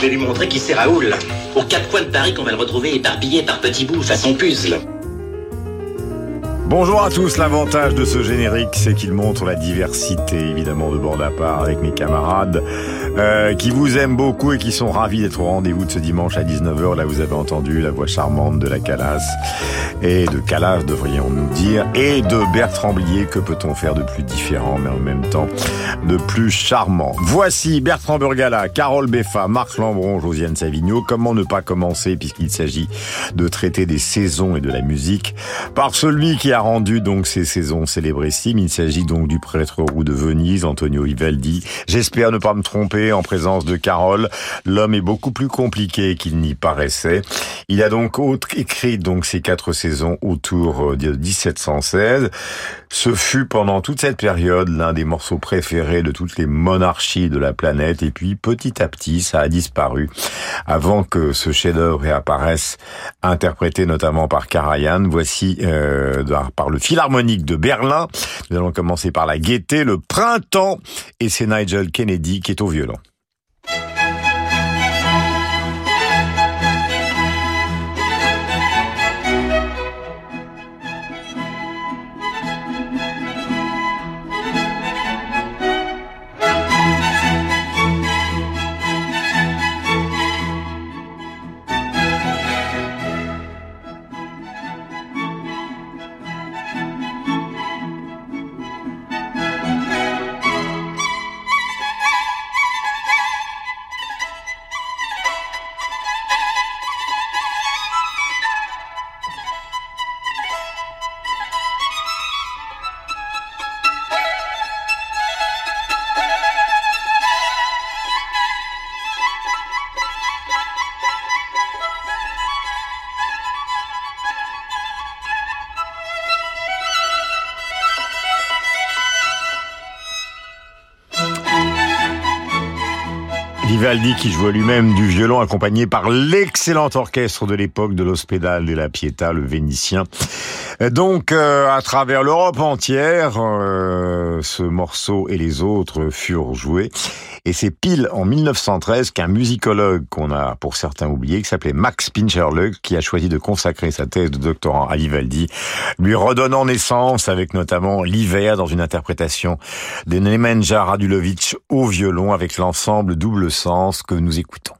Je vais lui montrer qui c'est Raoul. Aux quatre coins de Paris qu'on va le retrouver éparpillé par petits bouts façon puzzle. Bonjour à tous, l'avantage de ce générique, c'est qu'il montre la diversité, évidemment, de bande à part avec mes camarades, euh, qui vous aiment beaucoup et qui sont ravis d'être au rendez-vous de ce dimanche à 19h. Là, vous avez entendu la voix charmante de la Calas, et de Calas, devrions-nous dire, et de Bertrand Blier. Que peut-on faire de plus différent, mais en même temps de plus charmant? Voici Bertrand Burgala, Carole Beffa, Marc Lambron, Josiane Savigno. Comment ne pas commencer, puisqu'il s'agit de traiter des saisons et de la musique, par celui qui a rendu donc ces saisons célébrissimes. Il s'agit donc du prêtre roux de Venise, Antonio Vivaldi. J'espère ne pas me tromper en présence de Carole. L'homme est beaucoup plus compliqué qu'il n'y paraissait. Il a donc écrit donc ces quatre saisons autour de 1716. Ce fut pendant toute cette période l'un des morceaux préférés de toutes les monarchies de la planète et puis petit à petit ça a disparu avant que ce chef-d'œuvre réapparaisse interprété notamment par Karajan. Voici euh, par le Philharmonique de Berlin. Nous allons commencer par la gaieté, le printemps et c'est Nigel Kennedy qui est au violon. Vivaldi qui jouait lui-même du violon accompagné par l'excellent orchestre de l'époque de l'Hospedale de la Pietà, le Vénitien. Donc, euh, à travers l'Europe entière, euh, ce morceau et les autres furent joués. Et c'est pile en 1913 qu'un musicologue qu'on a pour certains oublié, qui s'appelait Max Pincherle, qui a choisi de consacrer sa thèse de doctorat à Vivaldi, lui redonnant naissance avec notamment l'hiver dans une interprétation de Nemanja Radulovic au violon avec l'ensemble double sens que nous écoutons.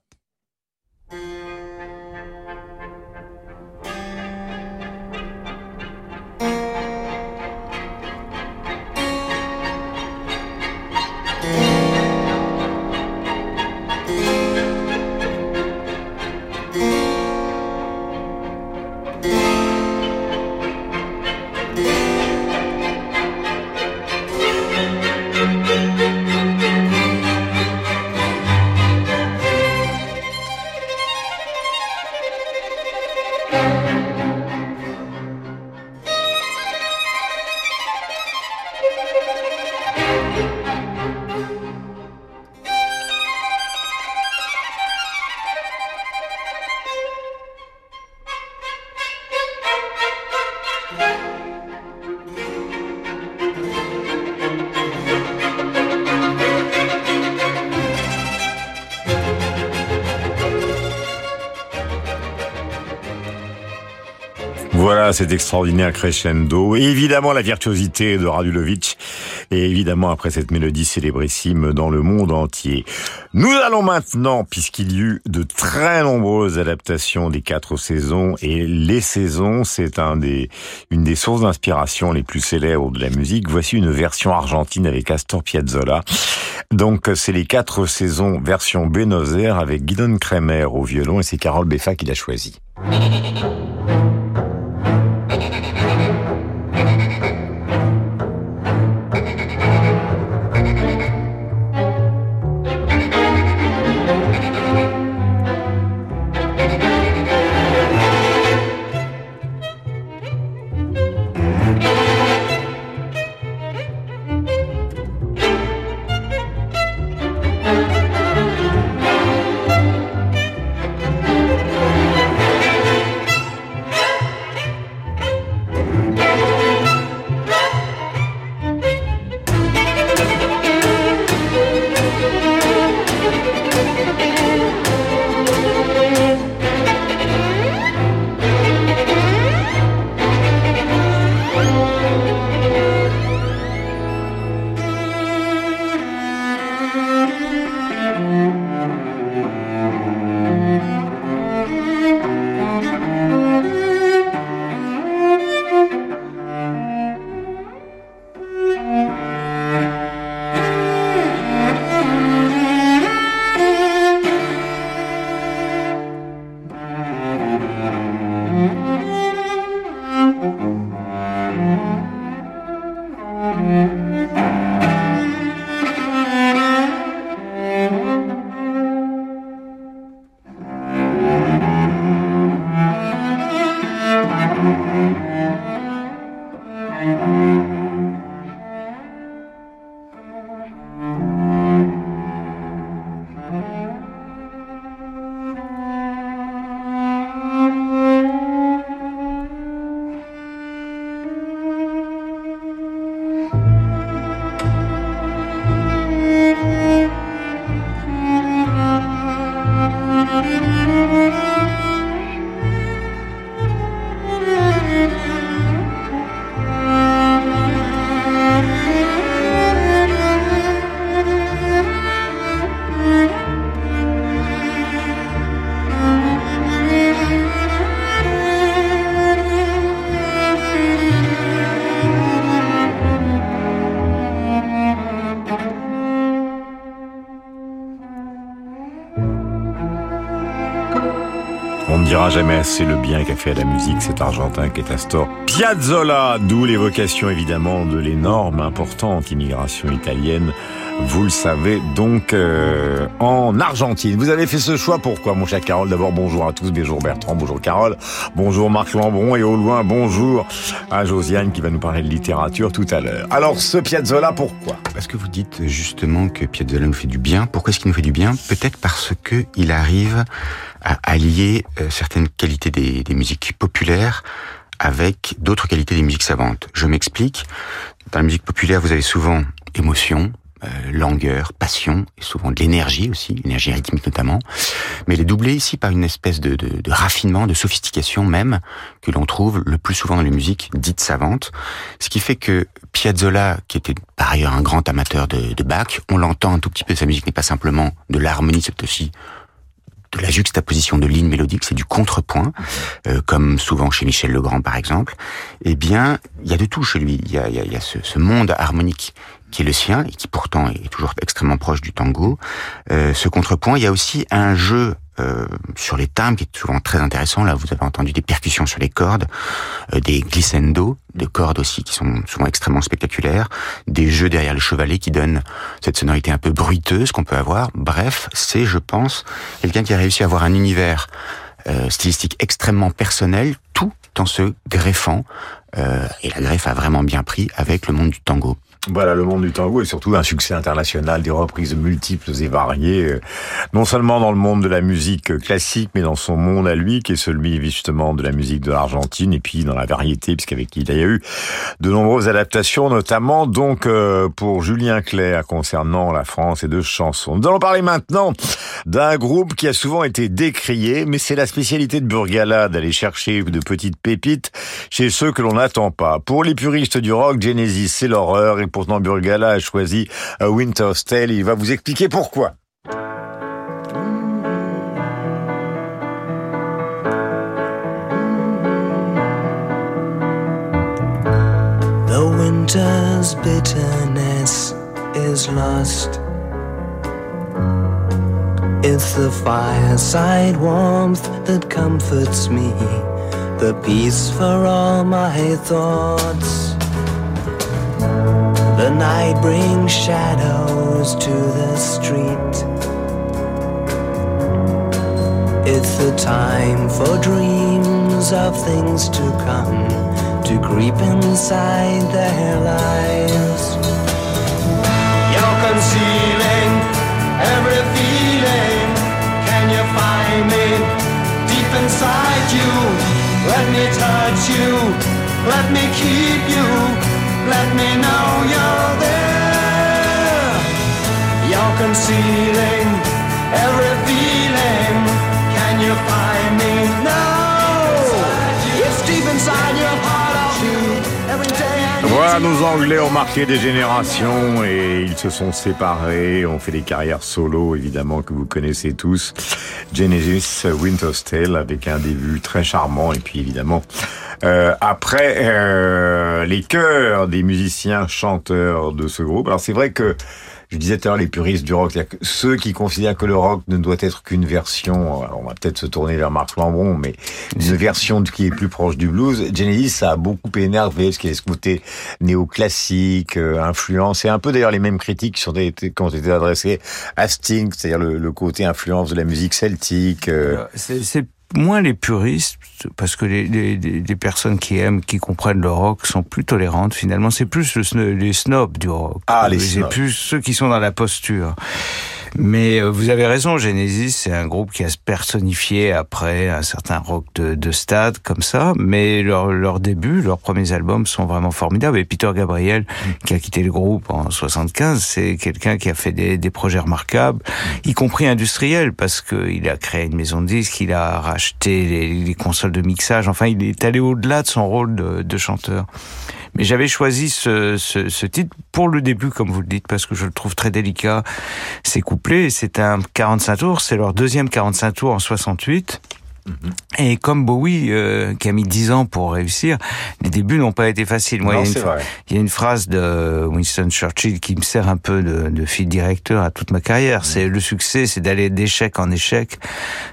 Voilà cet extraordinaire crescendo. Et évidemment, la virtuosité de Radulovic. Et évidemment, après cette mélodie célébrissime dans le monde entier. Nous allons maintenant, puisqu'il y eut de très nombreuses adaptations des quatre saisons, et les saisons, c'est un des, une des sources d'inspiration les plus célèbres de la musique. Voici une version argentine avec Astor Piazzolla. Donc, c'est les quatre saisons version Buenos Aires avec Guidon Kremer au violon et c'est Carole Beffa qui l'a choisi. Thank you. Jamais assez le bien qu'a fait à la musique cet Argentin qui est Astor. Piazzolla, d'où l'évocation évidemment de l'énorme, importante immigration italienne vous le savez donc euh, en Argentine. Vous avez fait ce choix pourquoi mon cher Carole? D'abord bonjour à tous, bonjour Bertrand, bonjour Carole, bonjour Marc Lambron et au loin bonjour à Josiane qui va nous parler de littérature tout à l'heure. Alors ce Piazzolla pourquoi? Parce que vous dites justement que Piazzolla nous fait du bien. Pourquoi est-ce qu'il nous fait du bien? Peut-être parce que il arrive à allier euh, certaines qualités des, des musiques populaires avec d'autres qualités des musiques savantes. Je m'explique. Dans la musique populaire, vous avez souvent émotion, euh, langueur, passion, et souvent de l'énergie aussi, énergie rythmique notamment. Mais elle est doublée ici par une espèce de, de, de raffinement, de sophistication même, que l'on trouve le plus souvent dans les musiques dites savantes. Ce qui fait que Piazzolla, qui était par ailleurs un grand amateur de, de Bach, on l'entend un tout petit peu, sa musique n'est pas simplement de l'harmonie, c'est aussi de la juxtaposition de lignes mélodiques, c'est du contrepoint, euh, comme souvent chez Michel Legrand par exemple, eh bien, il y a de tout chez lui. Il y a, y a, y a ce, ce, monde harmonique qui est le sien et qui pourtant est toujours extrêmement proche du tango. Euh, ce contrepoint, il y a aussi un jeu euh, sur les timbres qui est souvent très intéressant. Là, vous avez entendu des percussions sur les cordes, euh, des glissando, de cordes aussi qui sont souvent extrêmement spectaculaires, des jeux derrière le chevalet qui donnent cette sonorité un peu bruiteuse qu'on peut avoir. Bref, c'est, je pense, quelqu'un qui a réussi à avoir un univers euh, stylistique extrêmement personnel, tout en se greffant. Euh, et la greffe a vraiment bien pris avec le monde du tango. Voilà, le monde du tango est surtout un succès international, des reprises multiples et variées, euh, non seulement dans le monde de la musique classique, mais dans son monde à lui, qui est celui justement de la musique de l'Argentine, et puis dans la variété, puisqu'avec il y a eu de nombreuses adaptations, notamment donc euh, pour Julien Clerc concernant la France et de chansons. Nous allons parler maintenant d'un groupe qui a souvent été décrié, mais c'est la spécialité de Burgala d'aller chercher de petites pépites chez ceux que l'on n'attend pas. Pour les puristes du rock, Genesis, c'est l'horreur, et pourtant Burgala a choisi A Winter's Tale. Il va vous expliquer pourquoi. The winter's bitterness is lost. It's the fireside warmth that comforts me, the peace for all my thoughts. Night brings shadows to the street. It's the time for dreams of things to come to creep inside their lives. You're concealing every feeling. Can you find me deep inside you? Let me touch you. Let me keep you. Let me know you're there. You're concealing every feeling. Can you find me now? It's deep inside your Voilà, nos Anglais ont marqué des générations et ils se sont séparés, ont fait des carrières solo, évidemment, que vous connaissez tous. Genesis, Winter's Tale, avec un début très charmant et puis évidemment, euh, après, euh, les chœurs des musiciens chanteurs de ce groupe. Alors c'est vrai que je disais tout à l'heure les puristes du rock, c'est-à-dire ceux qui considèrent que le rock ne doit être qu'une version, on va peut-être se tourner vers Marc Lambron, mais une version qui est plus proche du blues. Genesis, ça a beaucoup énervé, parce qu'il y a ce côté néoclassique, euh, influence, et un peu d'ailleurs les mêmes critiques qui, sont été, qui ont été adressées à Sting, c'est-à-dire le, le côté influence de la musique celtique. euh, C'est c'est moins les puristes, parce que les, les, les- personnes qui aiment, qui comprennent le rock sont plus tolérantes finalement. C'est plus le les snobs du rock. Ah, les C'est snobs. plus ceux qui sont dans la posture. Mais euh, vous avez raison, Genesis, c'est un groupe qui a se personnifié après un certain rock de, de stade comme ça. Mais leur, leur début, leurs premiers albums sont vraiment formidables. Et Peter Gabriel, qui a quitté le groupe en 75, c'est quelqu'un qui a fait des, des projets remarquables, y compris industriels, parce qu'il a créé une maison de disques, il a racheté les, les consoles de mixage. Enfin, il est allé au-delà de son rôle de, de chanteur. Mais j'avais choisi ce, ce, ce titre pour le début, comme vous le dites, parce que je le trouve très délicat. C'est couplé, c'est un 45 tours, c'est leur deuxième 45 tours en 68. Et comme Bowie, euh, qui a mis dix ans pour réussir, les débuts n'ont pas été faciles. Moi, Non, il, y a c'est une, vrai. il y a une phrase de Winston Churchill qui me sert un peu de, de fil directeur à toute ma carrière. C'est le succès, c'est d'aller d'échec en échec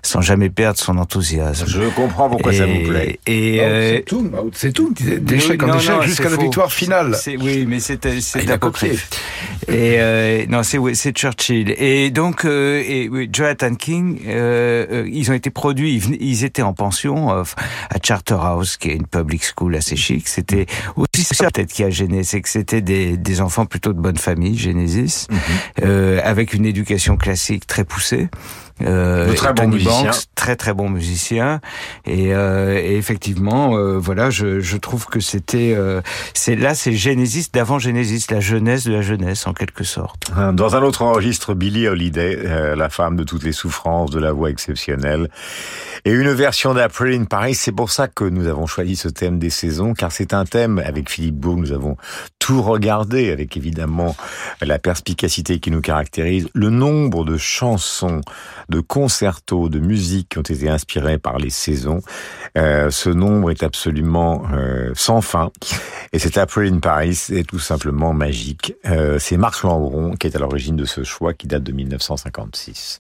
sans jamais perdre son enthousiasme. Je comprends pourquoi ça vous plaît. Et, euh, Tse-tung disait d'échec en non, échec jusqu'à c'est la victoire finale. C'est- Oui, mais c'est Ah, c'est il a apocryphe. Et euh, non, c'est oui, c'est Churchill. Et donc, euh, et oui, Jonathan King, euh, euh, ils ont été produits. Ils, venaient- ils étaient en pension euh, à Charterhouse, qui est une public school assez chic. C'était aussi ça peut-être qui a gêné, c'est que c'était des, des enfants plutôt de bonne famille, Genesis, Mhm. euh, avec une éducation classique très poussée. Euh, De très bons Tony musiciens. Banks, très très bon musicien et, euh, et effectivement euh, voilà je, je trouve que c'était euh, c'est là c'est Genesis d'avant Genesis la jeunesse de la jeunesse en quelque sorte Dans un autre registre, Billie Holiday, la femme de toutes les souffrances, de la voix exceptionnelle, et une version d'April in Paris. C'est pour ça que nous avons choisi ce thème des saisons, car c'est un thème avec Philippe Beau, nous avons tout regardé, avec évidemment la perspicacité qui nous caractérise, le nombre de chansons, de concertos, de musiques qui ont été inspirées par les saisons. Euh, ce nombre est absolument euh, sans fin. Et cet April in Paris est tout simplement magique. Euh, c'est Marc Lambron qui est à l'origine de ce choix qui date de 1956.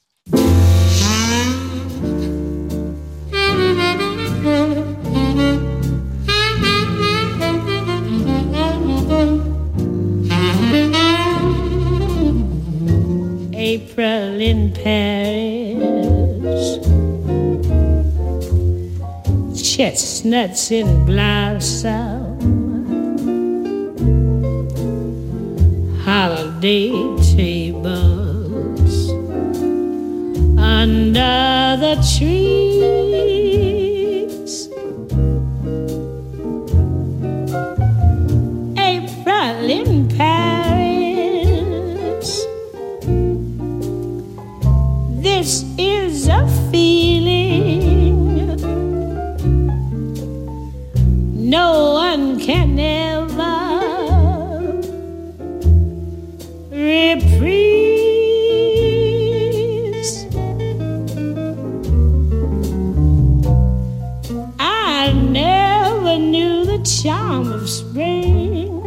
April in Paris, chestnuts in blossom, holiday tables under the trees. Feeling no one can ever reprise. I never knew the charm of spring,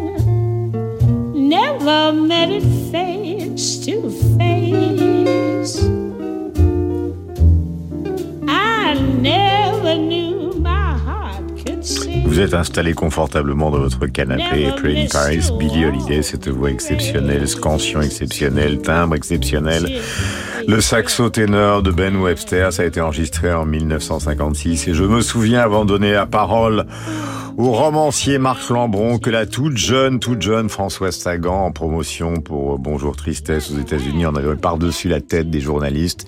never met it face to face. Vous êtes installé confortablement dans votre canapé. April in Paris, Billie Holiday, cette voix exceptionnelle, scansion exceptionnelle, timbre exceptionnel. Le saxo ténor de Ben Webster, ça a été enregistré en 1956 et je me souviens avant de donner la parole au romancier Marc Lambron que la toute jeune, toute jeune Françoise Sagan en promotion pour Bonjour Tristesse aux États-Unis en avait par-dessus la tête des journalistes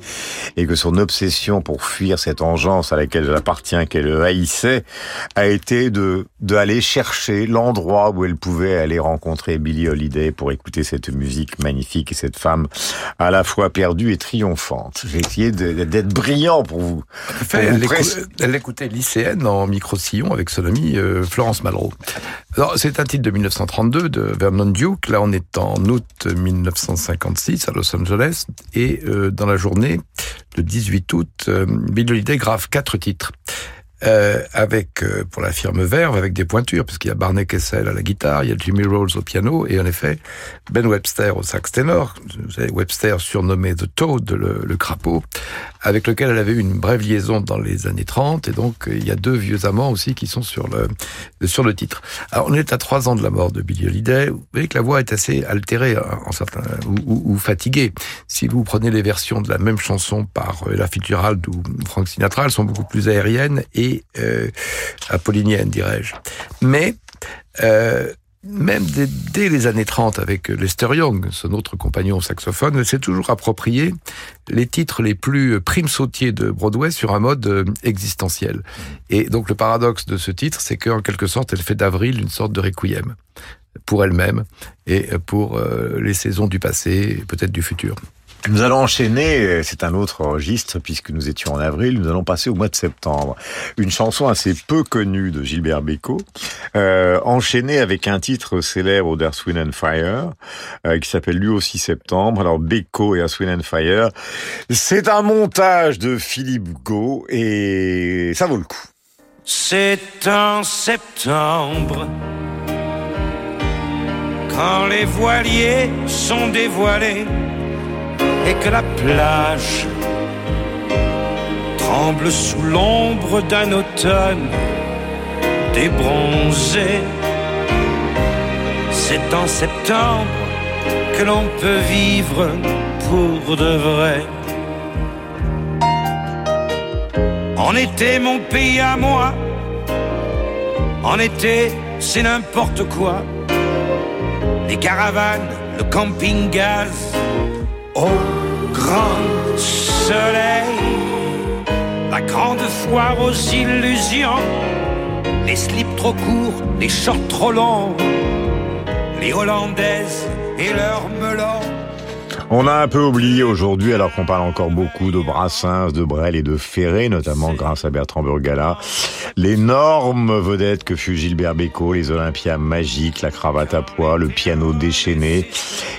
et que son obsession pour fuir cette engeance à laquelle elle appartient, qu'elle haïssait, a été de d'aller chercher l'endroit où elle pouvait aller rencontrer Billie Holiday pour écouter cette musique magnifique et cette femme à la fois perdue et triomphante. J'ai essayé d'être brillant pour vous. Elle, écou- presse- elle écoutait lycéenne en micro-sillon avec son amie Florence Malraux. C'est un titre de 1932 de Vernon Duke. Là, on est en août 1956 à Los Angeles. Et euh, dans la journée, le 18 août, euh, Bill Holiday grave quatre titres. Euh, avec pour la firme Verve avec des pointures parce qu'il y a Barney Kessel à la guitare, il y a Jimmy Rolls au piano et en effet Ben Webster au sax ténor, vous savez, Webster surnommé The Toad, le crapaud, avec lequel elle avait eu une brève liaison dans les années 30 et donc euh, il y a deux vieux amants aussi qui sont sur le sur le titre. Alors on est à trois ans de la mort de Billie Holiday, vous voyez que la voix est assez altérée hein, en certains ou fatiguée. Si vous prenez les versions de la même chanson par euh, Ella Fitzgerald ou Frank Sinatra, elles sont beaucoup plus aériennes et euh, apolliniennes, dirais-je. Mais euh, même dès, les années 30 avec Lester Young, son autre compagnon au saxophone, s'est toujours approprié les titres les plus prime sautiers de Broadway sur un mode euh, existentiel. Et donc le paradoxe de ce titre, c'est qu'en quelque sorte, elle fait d'Avril une sorte de requiem pour elle-même et pour euh, les saisons du passé et peut-être du futur. Nous allons enchaîner, c'est un autre registre puisque nous étions en avril, nous allons passer au mois de septembre. Une chanson assez peu connue de Gilbert Bécaud, euh, enchaînée avec un titre célèbre Wind and Fire, euh, qui s'appelle lui aussi Septembre. Alors Bécaud et Wind and Fire, c'est un montage de Philippe Gau et ça vaut le coup. C'est en septembre quand les voiliers sont dévoilés et que la plage tremble sous l'ombre d'un automne débronzé. C'est en septembre que l'on peut vivre pour de vrai. En été, mon pays à moi, en été, c'est n'importe quoi. Les caravanes, le camping-gaz, au soleil, la grande foire aux illusions, les slips trop courts, les shorts trop longs, les hollandaises et leurs melons. On a un peu oublié aujourd'hui, alors qu'on parle encore beaucoup de Brassens, de Brel et de Ferré, notamment grâce à Bertrand Burgala, l'énorme vedette que fut Gilbert Bécaud, les Olympias magiques, la cravate à pois, le piano déchaîné,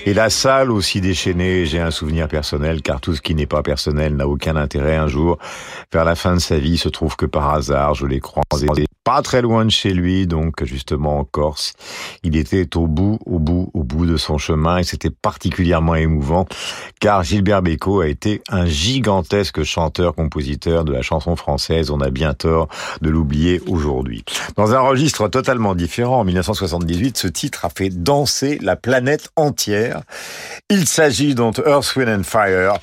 et la salle aussi déchaînée. J'ai un souvenir personnel, car tout ce qui n'est pas personnel n'a aucun intérêt. Un jour, vers la fin de sa vie, il se trouve que par hasard, je l'ai croisé pas très loin de chez lui, donc justement en Corse. Il était au bout, au bout, au bout de son chemin, et c'était particulièrement émouvant car Gilbert Bécaud a été un gigantesque chanteur-compositeur de la chanson française. On a bien tort de l'oublier aujourd'hui. Dans un registre totalement différent, en 1978, ce titre a fait danser la planète entière. Il s'agit donc Earth, Wind and Fire,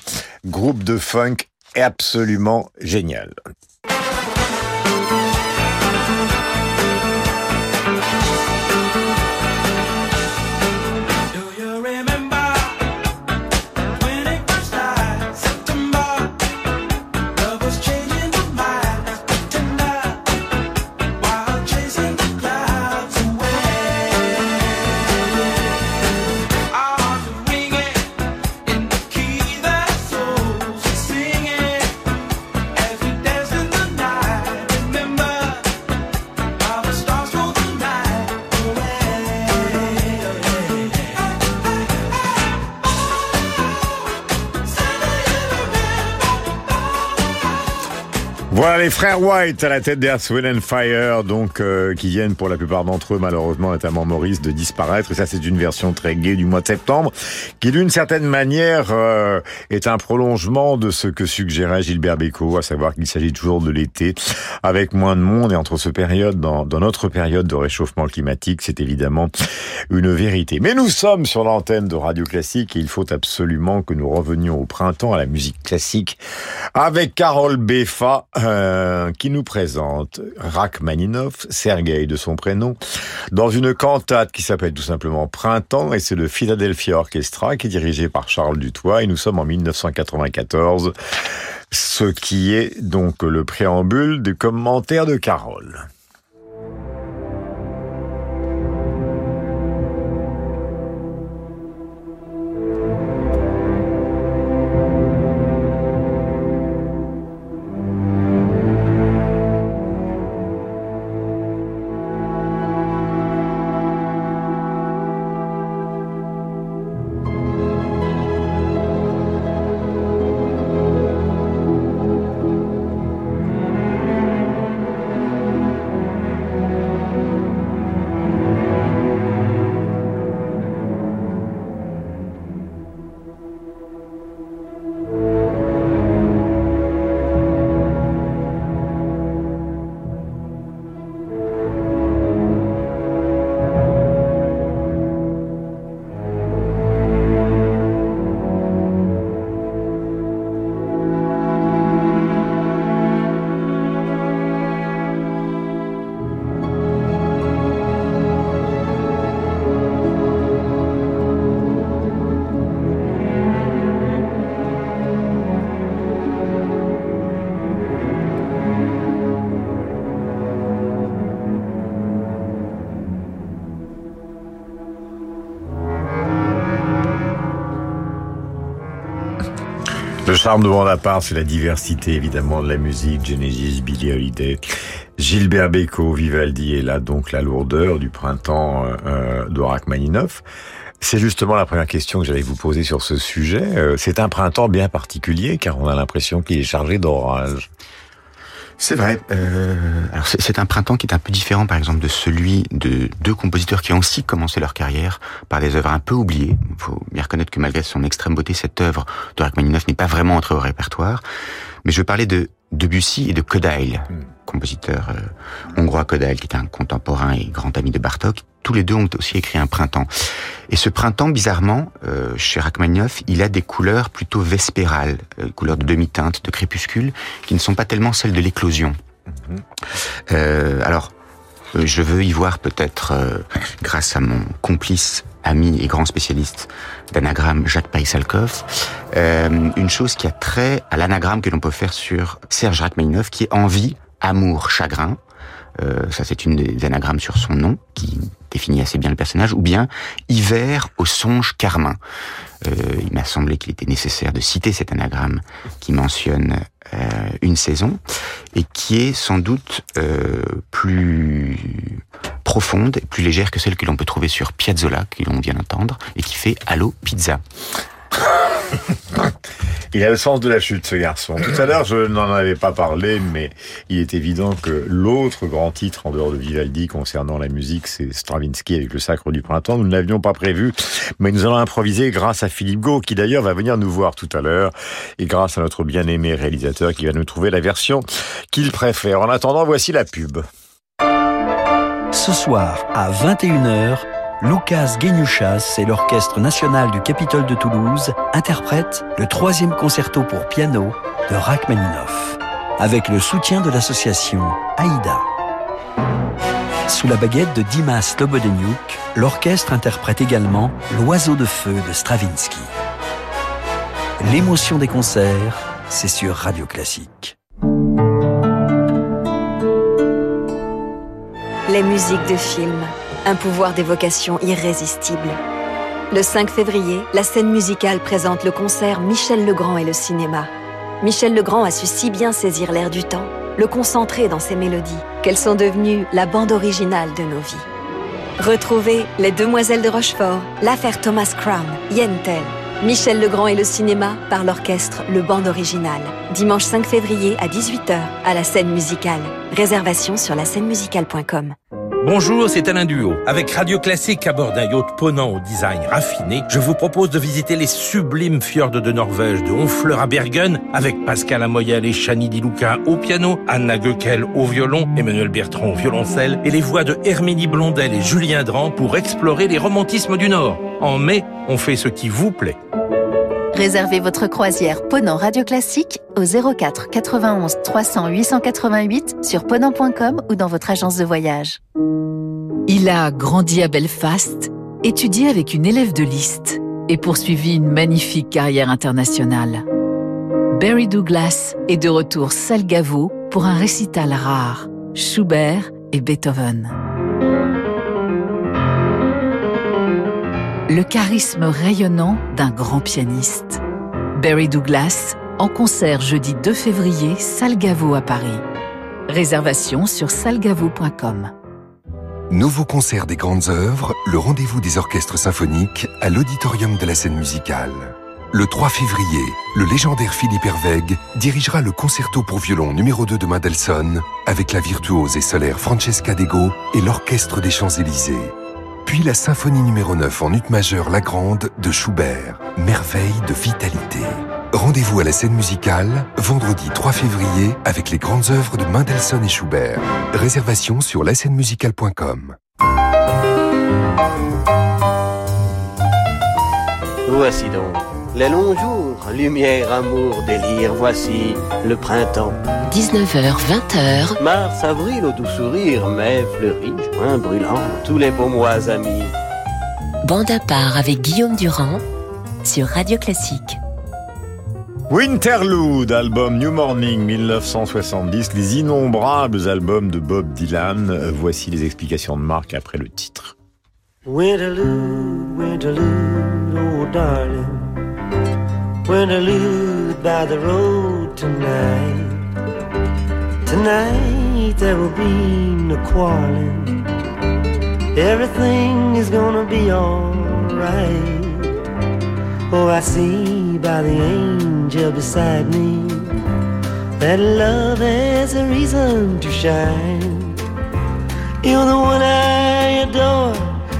groupe de funk absolument génial. Voilà les frères White à la tête d'Earth, Wind and Fire, donc euh, qui viennent pour la plupart d'entre eux, malheureusement, notamment Maurice, de disparaître. Et ça, c'est une version très gaie du mois de septembre, qui d'une certaine manière euh, est un prolongement de ce que suggérait Gilbert Bécaud, à savoir qu'il s'agit toujours de l'été, avec moins de monde. Et entre ce période, dans, dans notre période de réchauffement climatique, c'est évidemment une vérité. Mais nous sommes sur l'antenne de Radio Classique et il faut absolument que nous revenions au printemps à la musique classique avec Carole Beffa euh, qui nous présente Rachmaninoff, Sergei de son prénom, dans une cantate qui s'appelle tout simplement Printemps et c'est le Philadelphia Orchestra qui est dirigé par Charles Dutoit et nous sommes en 1994, ce qui est donc le préambule du commentaire de Carole. Charme de Bonaparte, c'est la diversité évidemment de la musique, Genesis, Billie Holiday, Gilbert Bécaud, Vivaldi et là donc la lourdeur du printemps euh, de Rachmaninoff. C'est justement la première question que j'allais vous poser sur ce sujet. Euh, c'est un printemps bien particulier car on a l'impression qu'il est chargé d'orage. C'est vrai. Euh, alors c'est un printemps qui est un peu différent, par exemple, de celui de deux compositeurs qui ont aussi commencé leur carrière par des œuvres un peu oubliées. Il faut bien reconnaître que malgré son extrême beauté, cette œuvre de Rachmaninoff n'est pas vraiment entrée au répertoire. Mais je parler de Debussy et de Kodail, compositeur euh, hongrois Kodail, qui est un contemporain et grand ami de Bartok. Tous les deux ont aussi écrit un printemps. Et ce printemps, bizarrement, euh, chez Rachmaninoff, il a des couleurs plutôt vespérales, euh, couleurs de demi-teinte, de crépuscule, qui ne sont pas tellement celles de l'éclosion. Euh, alors, je veux y voir peut-être, euh, grâce à mon complice, ami et grand spécialiste d'anagramme Jacques Paisalkov, euh, une chose qui a trait à l'anagramme que l'on peut faire sur Serge Rachmaninoff, qui est envie, amour, chagrin. Euh, ça, c'est une des anagrammes sur son nom qui définit assez bien le personnage, ou bien hiver au songe carmin. Euh, il m'a semblé qu'il était nécessaire de citer cet anagramme qui mentionne euh, une saison et qui est sans doute euh, plus profonde et plus légère que celle que l'on peut trouver sur Piazzolla, que l'on vient d'entendre, et qui fait Allo Pizza. Il a le sens de la chute, ce garçon. Tout à l'heure, je n'en avais pas parlé, mais il est évident que l'autre grand titre en dehors de Vivaldi concernant la musique, c'est Stravinsky avec le Sacre du Printemps. Nous ne l'avions pas prévu, mais nous allons improviser grâce à Philippe Gau, qui d'ailleurs va venir nous voir tout à l'heure, et grâce à notre bien-aimé réalisateur qui va nous trouver la version qu'il préfère. En attendant, voici la pub. Ce soir, à 21h, Lucas Guinuchas et l'Orchestre national du Capitole de Toulouse interprètent le troisième concerto pour piano de Rachmaninoff, avec le soutien de l'association Aïda. Sous la baguette de Dimas Lobodeniuk, l'orchestre interprète également L'Oiseau de feu de Stravinsky. L'émotion des concerts, c'est sur Radio Classique. Les musiques de films, un pouvoir d'évocation irrésistible. Le 5 février, la scène musicale présente le concert Michel Legrand et le cinéma. Michel Legrand a su si bien saisir l'air du temps, le concentrer dans ses mélodies, qu'elles sont devenues la bande originale de nos vies. Retrouvez Les Demoiselles de Rochefort, l'affaire Thomas Crown, Yentl, Michel Legrand et le cinéma par l'orchestre Le Bande Original. Dimanche 5 février à 18h à la scène musicale. Réservation sur la musicale.com. Bonjour, c'est Alain Duo. Avec Radio Classique à bord d'un yacht ponant au design raffiné, je vous propose de visiter les sublimes fjords de Norvège, de Honfleur à Bergen, avec Pascal Amoyel et Chani Di Luca au piano, Anna Goekel au violon, Emmanuel Bertrand au violoncelle, et les voix de Herminie Blondel et Julien Dran pour explorer les romantismes du Nord. En mai, on fait ce qui vous plaît. Réservez votre croisière Ponant Radio Classique au 04 91 300 888 sur ponant.com ou dans votre agence de voyage. Il a grandi à Belfast, étudié avec une élève de liste et poursuivi une magnifique carrière internationale. Barry Douglas est de retour Salgavo pour un récital rare, Schubert et Beethoven. Le charisme rayonnant d'un grand pianiste. Barry Douglas, en concert jeudi 2 février, Salgavo à Paris. Réservation sur salgavo.com. Nouveau concert des grandes œuvres, le rendez-vous des orchestres symphoniques à l'auditorium de la scène musicale. Le 3 février, le légendaire Philippe Hervègue dirigera le concerto pour violon numéro 2 de Mendelssohn avec la virtuose et solaire Francesca Dego et l'orchestre des Champs-Élysées. Puis la symphonie numéro 9 en ut majeur La Grande de Schubert, merveille de vitalité. Rendez-vous à la scène musicale, vendredi 3 février, avec les grandes œuvres de Mendelssohn et Schubert. Réservation sur musicale.com. Voici donc les longs jours, lumière, amour, délire, voici le printemps. 19h, 20h. Mars, avril, au doux sourire, mai, fleuri, juin, brûlant, tous les beaux mois amis. Bande à part avec Guillaume Durand sur Radio Classique. Winterlude, album New Morning 1970, les innombrables albums de Bob Dylan. Euh, Voici les explications de Marc après le titre. Winterlude, Winterlude, oh darling. Winterlude, by the road tonight. Tonight there will be no quarreling. Everything is gonna be alright. Oh, I see by the angel beside me that love has a reason to shine. You're the one I adore.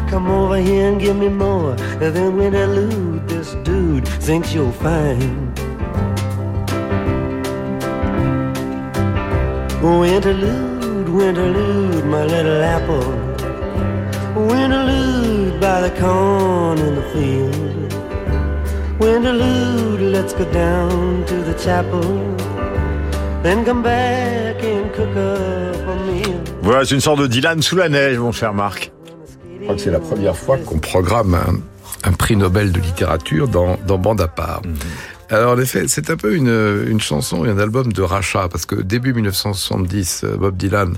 Come over here and give me more. And then dude thinks you're fine? Winterlude, winterlude, my little apple. Winterlude by the corn in the field. Winterlude, let's go down to the chapel. Then come back and cook up a meal. Voilà, c'est une sorte de Dylan sous la neige, mon cher Marc. Je crois que c'est la première fois qu'on programme un, un prix Nobel de littérature dans, dans Bande à part. Alors en effet, c'est un peu une, une chanson et un album de rachat, parce que début 1970, euh, Bob Dylan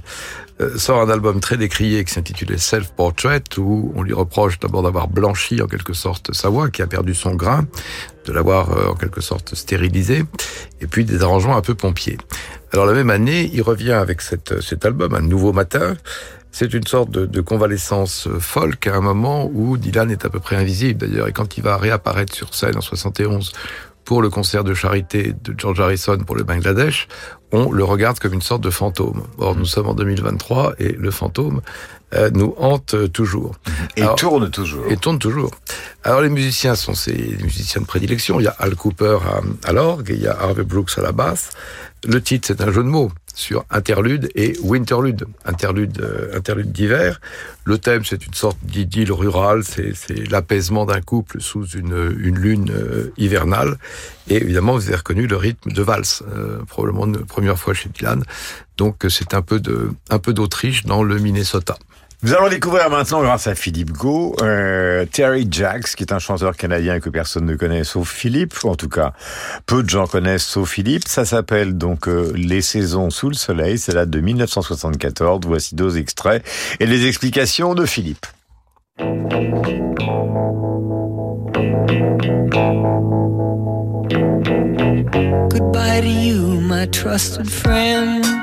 euh, sort un album très décrié qui s'intitulait Self Portrait, où on lui reproche d'abord d'avoir blanchi en quelque sorte sa voix, qui a perdu son grain, de l'avoir euh, en quelque sorte stérilisé, et puis des arrangements un peu pompiers. Alors la même année, il revient avec cette, cet album, Un nouveau matin, c'est une sorte de, de, convalescence folk à un moment où Dylan est à peu près invisible d'ailleurs. Et quand il va réapparaître sur scène en 71 pour le concert de charité de George Harrison pour le Bangladesh, on le regarde comme une sorte de fantôme. Or, nous sommes en 2023 et le fantôme euh, nous hante toujours. Et Alors, tourne toujours. Et tourne toujours. Alors, les musiciens sont ces musiciens de prédilection. Il y a Al Cooper à, à l'orgue, il y a Harvey Brooks à la basse. Le titre, c'est un jeu de mots sur interlude et winterlude, interlude, euh, interlude d'hiver. Le thème, c'est une sorte d'idylle rurale, c'est l'apaisement d'un couple sous une, une lune euh, hivernale. Et évidemment, vous avez reconnu le rythme de valse, euh, probablement une première fois chez Dylan. Donc, c'est un peu un peu d'Autriche dans le Minnesota. Nous allons découvrir maintenant, grâce à Philippe Go, euh, Terry Jacks, qui est un chanteur canadien que personne ne connaît sauf Philippe, en tout cas peu de gens connaissent sauf Philippe. Ça s'appelle donc euh, Les saisons sous le soleil, c'est date de 1974. Voici deux extraits et les explications de Philippe. Goodbye to you, my trusted friend.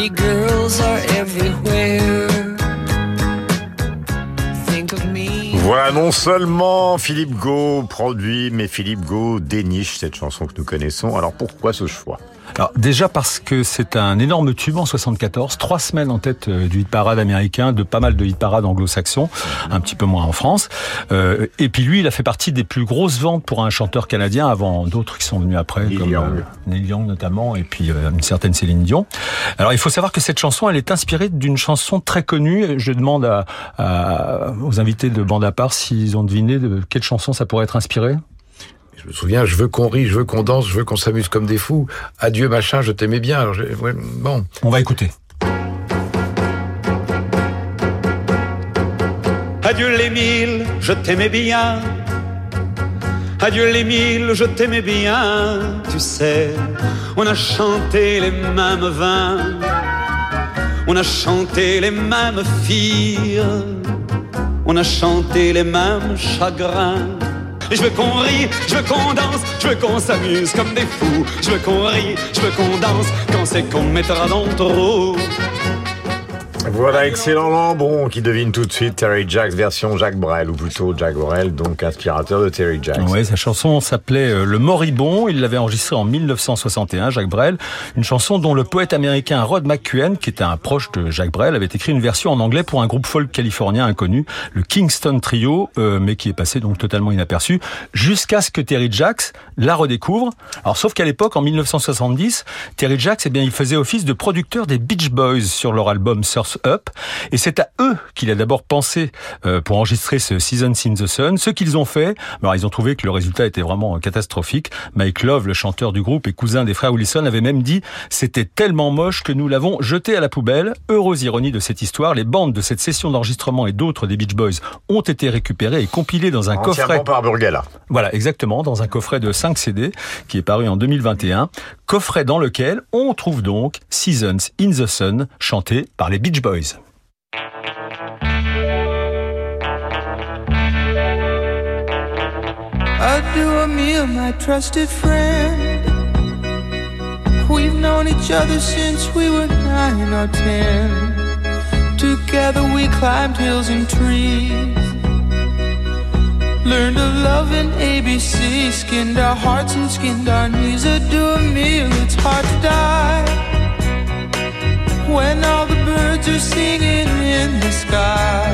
Pretty girls are everywhere. Think of me. Voilà, non seulement Philippe Go produit, mais Philippe Go déniche cette chanson que nous connaissons. Alors pourquoi ce choix? Alors déjà parce que c'est un énorme tube en 74, trois semaines en tête euh, du hit parade américain, de pas mal de hit parade anglo-saxons, un petit peu moins en France. Euh, et puis lui, il a fait partie des plus grosses ventes pour un chanteur canadien avant d'autres qui sont venus après, Neil comme Young. euh, Neil Young notamment, et puis euh, une certaine Céline Dion. Alors il faut savoir que cette chanson, elle est inspirée d'une chanson très connue. Je demande à, à- aux invités de bande à part s'ils ont deviné de quelle chanson ça pourrait être inspiré. Je me souviens, je veux qu'on rie, je veux qu'on danse, je veux qu'on s'amuse comme des fous. Adieu machin, je t'aimais bien. Alors, j'ai- ouais, bon. On va écouter. Adieu les mille, je t'aimais bien. Adieu les mille, je t'aimais bien. Tu sais, on a chanté les mêmes vins. On a chanté les mêmes filles. On a chanté les mêmes chagrins. Et je veux qu'on rie, je veux qu'on danse, je veux qu'on s'amuse comme des fous. Je veux qu'on rie, je veux qu'on danse quand c'est qu'on me mettra dans le trou. Voilà, excellent Lambron qui devine tout de suite Terry Jacks version Jacques Brel, ou plutôt Jacques Brel, donc inspirateur de Terry Jacks. Ouais, sa chanson s'appelait euh, Le Moribond. Il l'avait enregistrée en 1961, Jacques Brel. Une chanson dont le poète américain Rod McQueen, qui était un proche de Jacques Brel, avait écrit une version en anglais pour un groupe folk californien inconnu, le Kingston Trio, euh, mais qui est passé donc totalement inaperçu, jusqu'à ce que Terry Jacks la redécouvre. Alors, sauf qu'à l'époque, en 1970, Terry Jacks, eh bien, il faisait office de producteur des Beach Boys sur leur album Sur- Up. Et c'est à eux qu'il a d'abord pensé euh, pour enregistrer ce Seasons in the Sun. Ce qu'ils ont fait, alors ils ont trouvé que le résultat était vraiment catastrophique. Mike Love, le chanteur du groupe et cousin des frères Wilson, avait même dit c'était tellement moche que nous l'avons jeté à la poubelle. Heureuse ironie de cette histoire, les bandes de cette session d'enregistrement et d'autres des Beach Boys ont été récupérées et compilées dans un coffret. par Burgala. Voilà, exactement, dans un coffret de 5 CD qui est paru en 2021. Coffret dans lequel on trouve donc Seasons in the Sun chanté par les Beach Boys. Learned to love in ABC. Skinned our hearts and skinned our knees. A do a meal, it's hard to die. When all the birds are singing in the sky.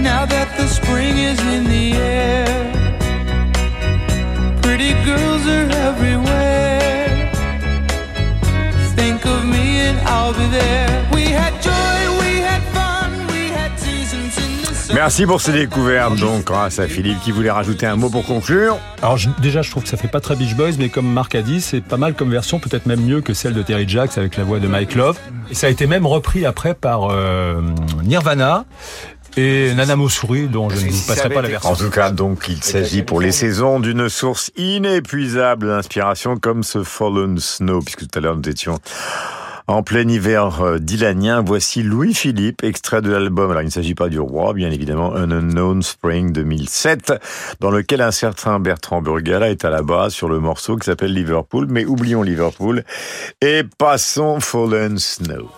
Now that the spring is in the air. Pretty girls are everywhere. Think of me and I'll be there. We had Merci pour ces découvertes, donc, grâce à Philippe qui voulait rajouter un mot pour conclure. Alors je- déjà, je trouve que ça fait pas très Beach Boys, mais comme Marc a dit, c'est pas mal comme version, peut-être même mieux que celle de Terry Jacks avec la voix de Mike Love. Et ça a été même repris après par euh, Nirvana et Nana Mouskouri, dont je ne vous passerai pas la version. En tout cas, donc, il s'agit pour les saisons d'une source inépuisable d'inspiration comme ce Fallen Snow, puisque tout à l'heure nous étions en plein hiver euh, dylanien. Voici Louis-Philippe, extrait de l'album. Alors, il ne s'agit pas du roi, bien évidemment, Un Unknown Spring 2007, dans lequel un certain Bertrand Burgala est à la base sur le morceau qui s'appelle Liverpool. Mais oublions Liverpool et passons Fallen Snow.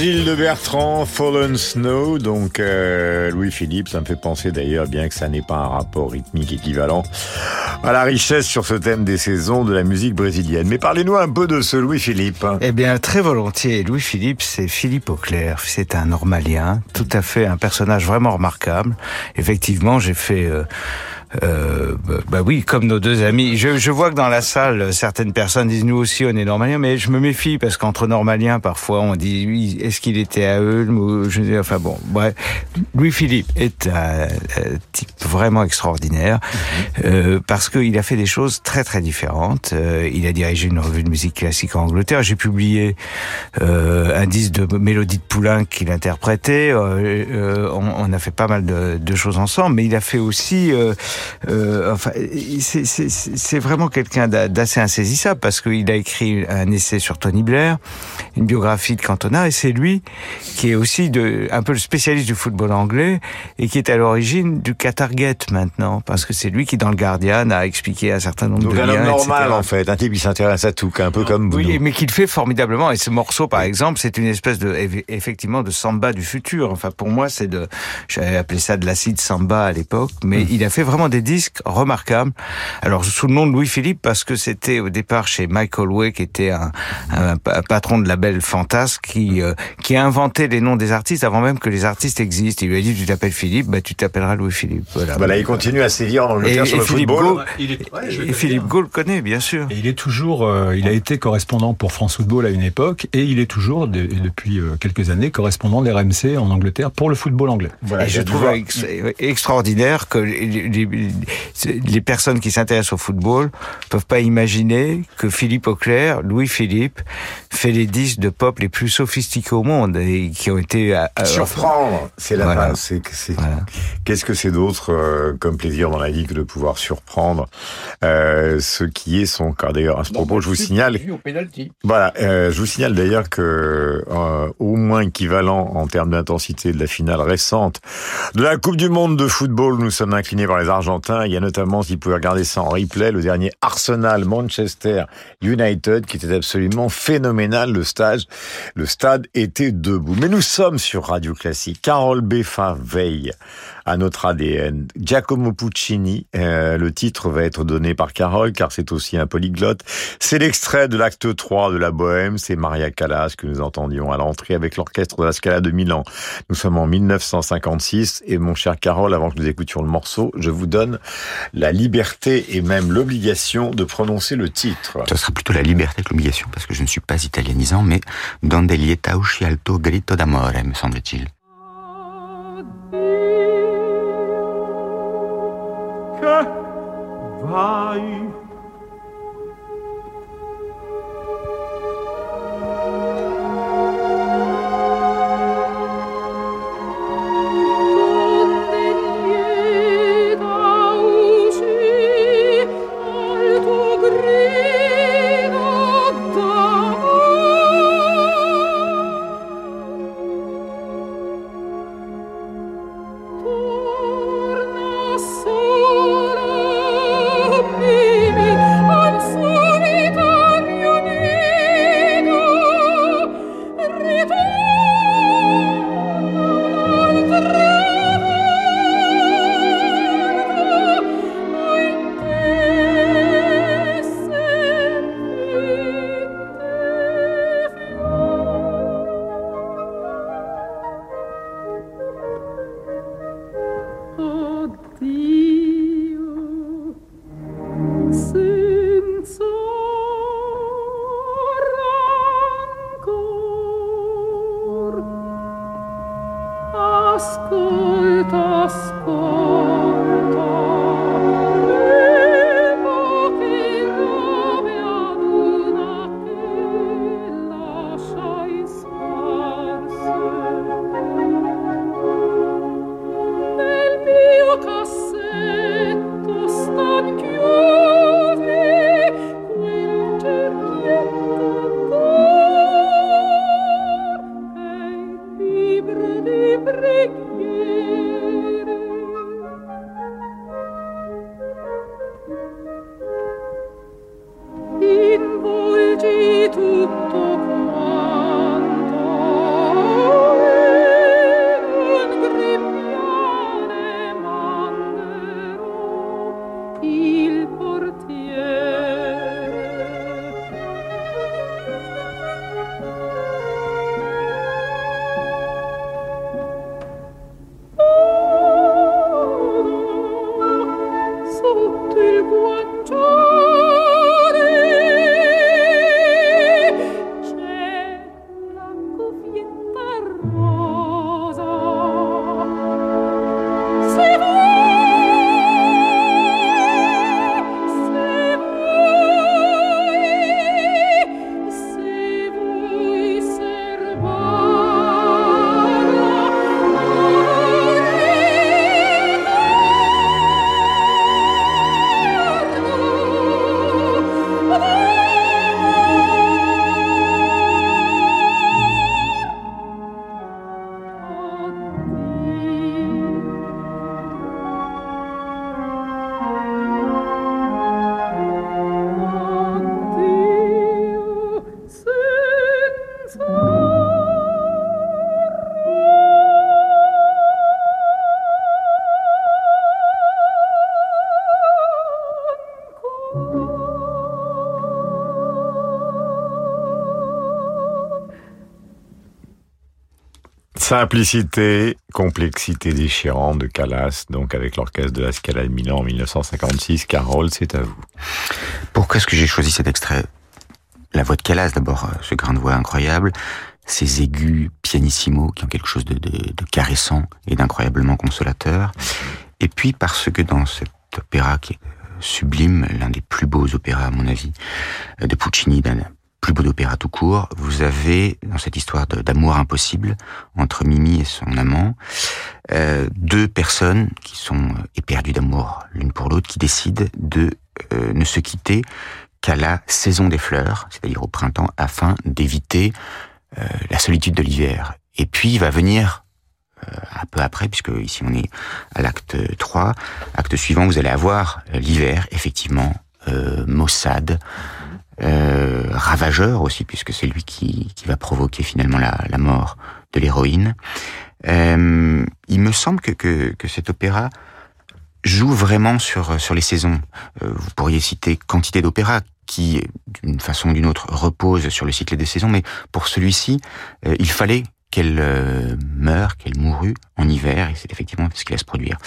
Les doigts agiles de Bertrand, Fallen Snow, donc euh, Louis-Philippe, ça me fait penser d'ailleurs, bien que ça n'ait pas un rapport rythmique équivalent, à la richesse sur ce thème des saisons de la musique brésilienne. Mais parlez-nous un peu de ce Louis-Philippe. Eh bien, très volontiers. Louis-Philippe, c'est Philippe Auclair. C'est un normalien, tout à fait un personnage vraiment remarquable. Effectivement, j'ai fait... euh, euh, bah, bah oui, comme nos deux amis. Je, je vois que dans la salle, certaines personnes disent nous aussi on est normaliens, mais je me méfie parce qu'entre normaliens, parfois on dit oui, est-ce qu'il était à Ulm ou je enfin bon, bref. Louis-Philippe est un, type vraiment extraordinaire euh, parce qu'il a fait des choses très très différentes. Euh, il a dirigé une revue de musique classique en Angleterre. J'ai publié euh, un disque de Mélodie de Poulain qu'il interprétait. Euh, euh, on, on a fait pas mal de, de choses ensemble, mais il a fait aussi euh, enfin, c'est- vraiment quelqu'un d'a- d'assez insaisissable parce qu'il a écrit un essai sur Tony Blair, une biographie de Cantona, et c'est lui qui est aussi de, un peu le spécialiste du football anglais et qui est à l'origine du Qatargate maintenant, parce que c'est lui qui, dans le Guardian, a expliqué un certain nombre Donc de un liens, homme normal etc. en fait, un type qui s'intéresse à tout, un peu comme Boudou. Oui, mais qu'il fait formidablement. Et ce morceau, par exemple, c'est une espèce de, eff- effectivement, de samba du futur. Enfin, pour moi, c'est de, j'avais appelé ça de l'acide samba à l'époque, mais il a fait vraiment des disques remarquables. Alors, sous le nom de Louis-Philippe, parce que c'était au départ chez Michael Way, qui était un, un pa- un patron de label fantasque, qui, euh, qui a inventé les noms des artistes avant même que les artistes existent. Il lui a dit, tu t'appelles Philippe, bah, tu t'appelleras Louis-Philippe. Voilà. Voilà, il continue à sévir en Angleterre Et- sur et le Philippe football. Gau- et Philippe Gaulle connaît, bien sûr. Et il est toujours, euh, il a été correspondant pour France Football à une époque, et il est toujours, de- depuis euh, quelques années, correspondant de l'RMC en Angleterre pour le football anglais. et je trouve ex- extraordinaire que les, les- les personnes qui s'intéressent au football peuvent pas imaginer que Philippe Auclair, Louis Philippe, fait les disques de pop les plus sophistiqués au monde et qui ont été surprendre. C'est la Voilà. Qu'est-ce que c'est d'autre euh, comme plaisir dans la vie que de pouvoir surprendre euh, ce qui est son corps. D'ailleurs, à ce propos, je vous signale. Voilà, euh, je vous signale d'ailleurs que euh, au moins équivalent en termes d'intensité de la finale récente de la Coupe du Monde de football, nous sommes inclinés par les Argentins. Il y a notamment, si vous pouvez regarder ça en replay, le dernier Arsenal Manchester United qui était absolument phénoménal. Le stade, le stade était debout. Mais nous sommes sur Radio Classique. Carole Beffin veille à notre ADN. Giacomo Puccini, euh, le titre va être donné par Carole car c'est aussi un polyglotte. C'est l'extrait de l'acte 3 de la Bohème, c'est Maria Callas que nous entendions à l'entrée avec l'orchestre de la Scala de Milan. Nous sommes en 1956 et mon cher Carole, avant que nous écoutions le morceau, je vous donne la liberté et même l'obligation de prononcer le titre. Ce sera plutôt la liberté que l'obligation, parce que je ne suis pas italianisant, mais Donde lieta usci al tuo grito d'amore, me semble-t-il. Vai Simplicité, complexité déchirante de Callas, donc avec l'orchestre de la Scala de Milan en 1956. Carole, c'est à vous. Pourquoi est-ce que j'ai choisi cet extrait? La voix de Callas, d'abord, euh, ce grain de voix incroyable, ces aigus pianissimo qui ont quelque chose de, caressant et d'incroyablement consolateur. Et puis parce que dans cette opéra qui est sublime, l'un des plus beaux opéras à mon avis de Puccini, d'un plus beau opéra tout court. Vous avez dans cette histoire d'amour impossible entre Mimi et son amant euh, deux personnes qui sont éperdues d'amour l'une pour l'autre, qui décident de euh, ne se quitter qu'à la saison des fleurs, c'est-à-dire au printemps, afin d'éviter euh, la solitude de l'hiver. Et puis va venir euh, un peu après, puisque ici on est à l'acte 3, acte suivant, vous allez avoir euh, l'hiver, effectivement, euh, maussade, euh, ravageur aussi, puisque c'est lui qui, qui va provoquer finalement la, la mort de l'héroïne. Euh, il me semble que, que, que cet opéra joue vraiment sur, sur les saisons. Euh, vous pourriez citer quantité d'opéras qui, d'une façon ou d'une autre, reposent sur le cycle des saisons, mais pour celui-ci, euh, il fallait qu'elle euh, meure, qu'elle mourut en hiver, et c'est effectivement ce qui va se produire.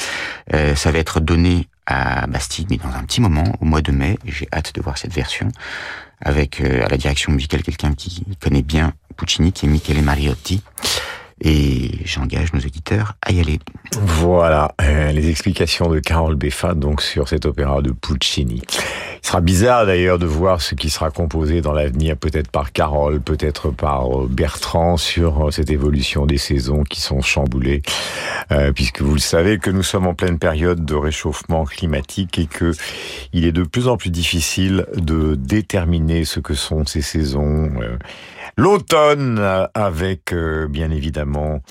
Euh, ça va être donné à Bastille, mais dans un petit moment, au mois de mai, j'ai hâte de voir cette version, avec euh, à la direction musicale quelqu'un qui connaît bien Puccini, qui est Michele Mariotti, et j'engage nos auditeurs à y aller. Voilà, euh, les explications de Carole Beffa donc sur cet opéra de Puccini. Il sera bizarre d'ailleurs de voir ce qui sera composé dans l'avenir, peut-être par Carole, peut-être par euh, Bertrand, sur euh, cette évolution des saisons qui sont chamboulées, puisque vous le savez que nous sommes en pleine période de réchauffement climatique et que il est de plus en plus difficile de déterminer ce que sont ces saisons. L'automne euh, avec euh, bien évidemment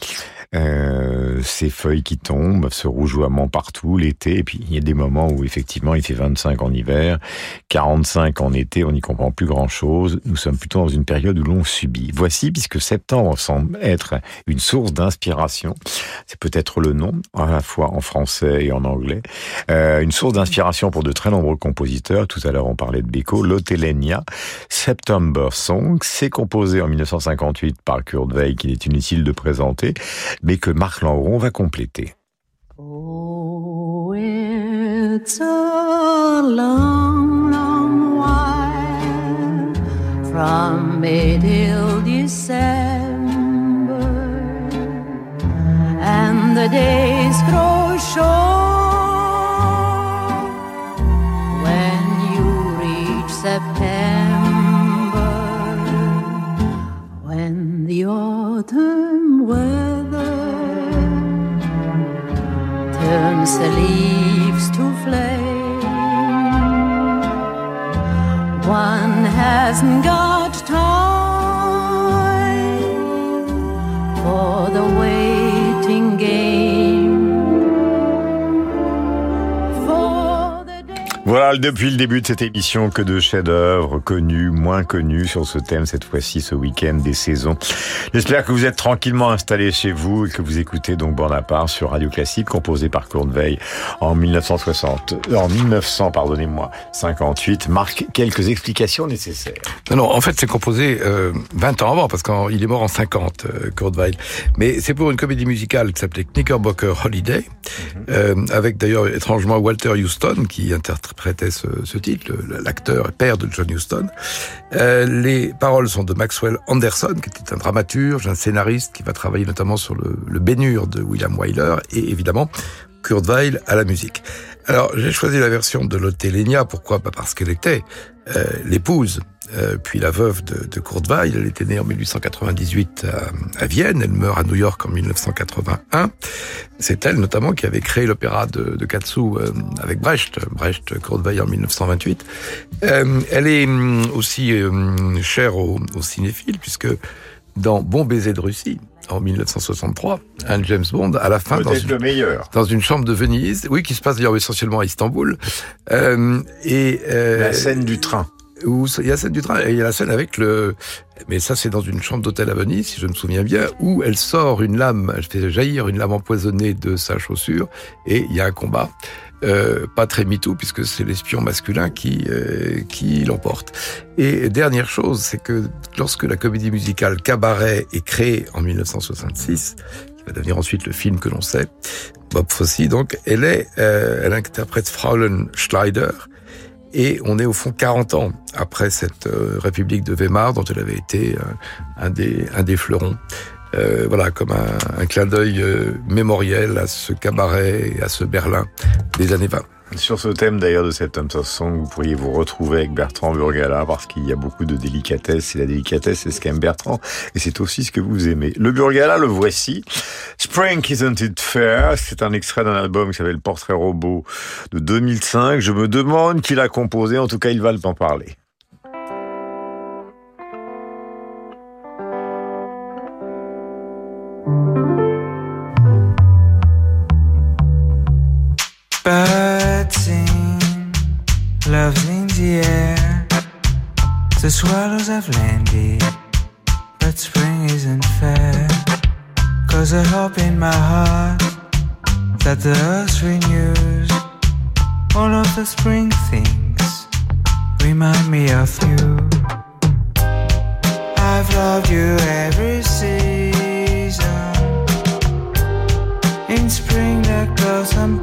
euh, ces feuilles qui tombent, ce rougeoiement partout, l'été, et puis il y a des moments où effectivement il fait 25 en hiver, 45 en été, on n'y comprend plus grand-chose, nous sommes plutôt dans une période où l'on subit. Voici, puisque septembre semble être une source d'inspiration, c'est peut-être le nom, à la fois en français et en anglais, euh, une source d'inspiration pour de très nombreux compositeurs, tout à l'heure on parlait de Beko, Lotelenia, September Song, c'est composé en 1958 par Kurt Weill, qu'il est inutile de présenter, mais que Marc Langron va compléter. Oh, it's a long, long while from May till December, and the days grow short when you reach September, when the autumn turns the leaves to flame. One hasn't got time Depuis le début de cette émission que de chefs-d'œuvre connus, moins connus sur ce thème cette fois-ci ce week-end des saisons. J'espère que vous êtes tranquillement installés chez vous et que vous écoutez donc Bonaparte sur Radio Classique composé par Kurt Weill en 1960, euh, en 1900 pardonnez-moi 58 marque quelques explications nécessaires. Non, non, en fait, c'est composé euh, 20 ans avant, parce qu'il est mort en 50, euh, Kurt Weill. Mais c'est pour une comédie musicale qui s'appelait Knickerbocker Holiday, euh, avec d'ailleurs étrangement Walter Houston qui interprétait ce, titre, l'acteur et père de John Huston. Euh, les paroles sont de Maxwell Anderson, qui était un dramaturge, un scénariste, qui va travailler notamment sur le, le Bénur de William Wyler, et évidemment Kurt Weill à la musique. Alors, j'ai choisi la version de Lotte Lenia. Pourquoi? Bah, Parce qu'elle était euh, l'épouse, euh, puis la veuve de, de. Elle était née en 1898 à, à Vienne. Elle meurt à New York en 1981. C'est elle, notamment, qui avait créé l'opéra de, de Katsu euh, avec Brecht. Brecht, Kurt Weill en 1928. Euh, elle est hum, aussi hum, chère aux, aux cinéphiles, puisque dans Bon baiser de Russie, en 1963, un James Bond à la fin dans une, dans chambre de Venise, oui, qui se passe d'ailleurs essentiellement à Istanbul. Euh, et euh, La scène du train. Où il y a la scène du train il y a la scène avec le. Mais ça, c'est dans une chambre d'hôtel à Venise, si je me souviens bien, où elle sort une lame, elle fait jaillir une lame empoisonnée de sa chaussure et il y a un combat. Euh, pas très MeToo puisque c'est l'espion masculin qui euh, qui l'emporte. Et dernière chose, c'est que lorsque la comédie musicale Cabaret est créée en 1966, qui va devenir ensuite le film que l'on sait, Bob Fosse, donc, elle est, euh, elle interprète Fraulein Schleider, et on est au fond 40 ans après cette euh, République de Weimar dont elle avait été euh, un, des, un des fleurons. Euh, voilà, comme un, un clin d'œil euh, mémoriel à ce cabaret et à ce Berlin des années 20. Sur ce thème d'ailleurs de Thompson Song, vous pourriez vous retrouver avec Bertrand Burgala parce qu'il y a beaucoup de délicatesse et la délicatesse c'est ce qu'aime Bertrand et c'est aussi ce que vous aimez. Le Burgala, le voici. Spring Isn't It Fair, c'est un extrait d'un album qui s'appelle Portrait Robot de 2005. Je me demande qui l'a composé, en tout cas il va en parler. Birds sing, love's in the air. The swallows have landed, but spring isn't fair. Cause I hope in my heart that the earth renews. All of the spring things remind me of you. I've loved you every season. In spring, the clouds I'm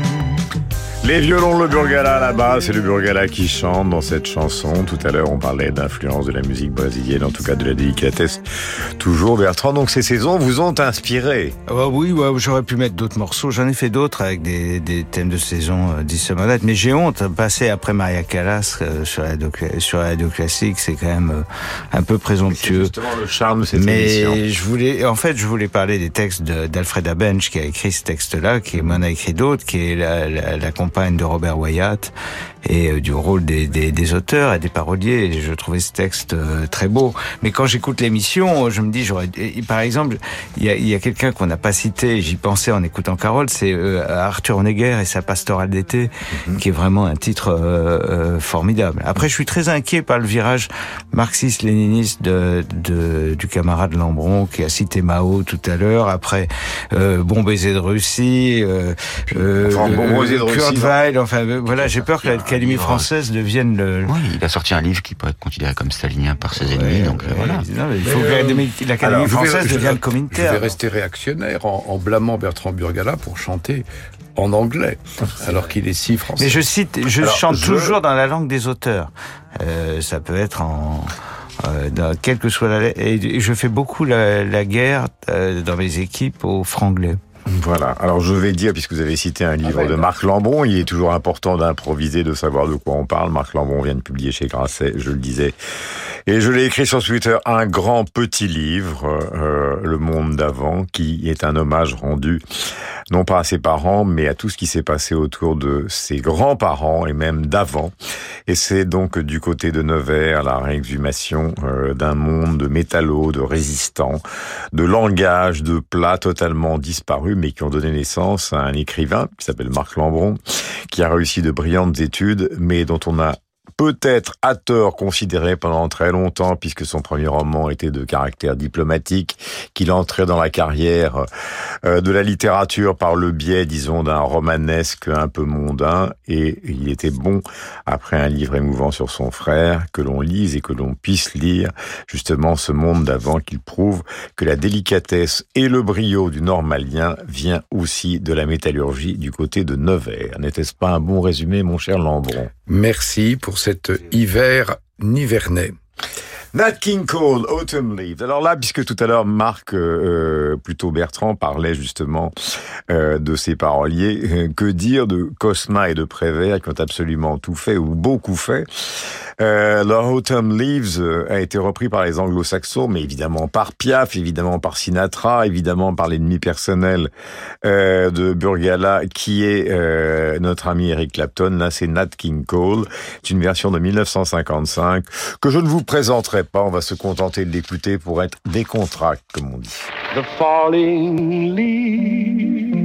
Les violons, le Burgala là-bas, c'est le Burgala qui chante dans cette chanson. Tout à l'heure, on parlait d'influence de la musique brésilienne, en tout cas de la délicatesse. Toujours Bertrand, donc ces saisons vous ont inspiré. Bah oui, ouais, j'aurais pu mettre d'autres morceaux. J'en ai fait d'autres avec des, des thèmes de saison euh. Mais j'ai honte, passer après Maria Callas euh, sur, la radio, sur la radio classique, c'est quand même euh, un peu présomptueux. C'est justement le charme de cette Mais émission. je voulais, en fait, je voulais parler des textes de- d'Alfreda Bench qui a écrit ce texte-là, qui m'en a écrit d'autres, qui est la, la, la compagne de Robert Wyatt et euh, du rôle des, des, des auteurs et des paroliers. Et je trouvais ce texte euh, très beau. Mais quand j'écoute l'émission, je me dis, j'aurais, par exemple, il y a, a quelqu'un qu'on n'a pas cité, j'y pensais en écoutant Carole, c'est euh, Arthur Neger et sa pastorale d'été, qui est vraiment un titre euh, formidable. Après, je suis très inquiet par le virage marxiste-léniniste de, de, du camarade Lambron qui a cité Mao tout à l'heure. Après, euh, Bon baiser de Russie, euh, euh, Enfin, Bon baiser de Russie. Weill, enfin voilà, j'ai peur que l'Académie française devienne le... Oui, il a sorti un livre qui peut être considéré comme stalinien par ses ennemis, donc euh, voilà. Non, il faut que euh, l'Académie je vais- française je- devienne Je communautaire. vais rester réactionnaire en, en blâmant Bertrand Burgala pour chanter en anglais, alors qu'il est si français. Mais je cite, je Alors, chante je- toujours dans la langue des auteurs. Euh, ça peut être en euh, dans, quelle que soit la et je fais beaucoup la, la guerre euh, dans mes équipes aux franglais. Voilà. Alors je vais dire, puisque vous avez cité un livre de Marc Lambron, il est toujours important d'improviser, de savoir de quoi on parle. Marc Lambron vient de publier chez Grasset, je le disais. Et je l'ai écrit sur Twitter, un grand petit livre, euh, Le Monde d'avant, qui est un hommage rendu non pas à ses parents, mais à tout ce qui s'est passé autour de ses grands-parents et même d'avant. Et c'est donc du côté de Nevers la réexhumation euh, d'un monde de métallos, de résistants, de langages, de plats totalement disparus, mais qui ont donné naissance à un écrivain qui s'appelle Marc Lambron, qui a réussi de brillantes études, mais dont on a peut-être à tort considéré pendant très longtemps, puisque son premier roman était de caractère diplomatique, qu'il entrait dans la carrière euh, de la littérature par le biais, disons, d'un romanesque un peu mondain, et il était bon, après un livre émouvant sur son frère, que l'on lise et que l'on puisse lire justement ce monde d'avant qu'il prouve que la délicatesse et le brio du normalien vient aussi de la métallurgie du côté de Nevers. N'était-ce pas un bon résumé, mon cher Lambron? Merci pour cet hiver nivernais. Nat King Cole, Autumn Leaves. Alors là, puisque tout à l'heure Marc, euh, plutôt Bertrand, parlait justement euh, de ses paroliers, euh, que dire de Cosma et de Prévert qui ont absolument tout fait ou beaucoup fait? Euh, leur Autumn Leaves euh, a été repris par les anglo-saxons, mais évidemment par Piaf, évidemment par Sinatra, évidemment par l'ennemi personnel euh, de Burgala, qui est euh, notre ami Eric Clapton. Là, c'est Nat King Cole. C'est une version de 1955 que je ne vous présenterai pas. On va se contenter de l'écouter pour être décontracté, comme on dit. The falling leaves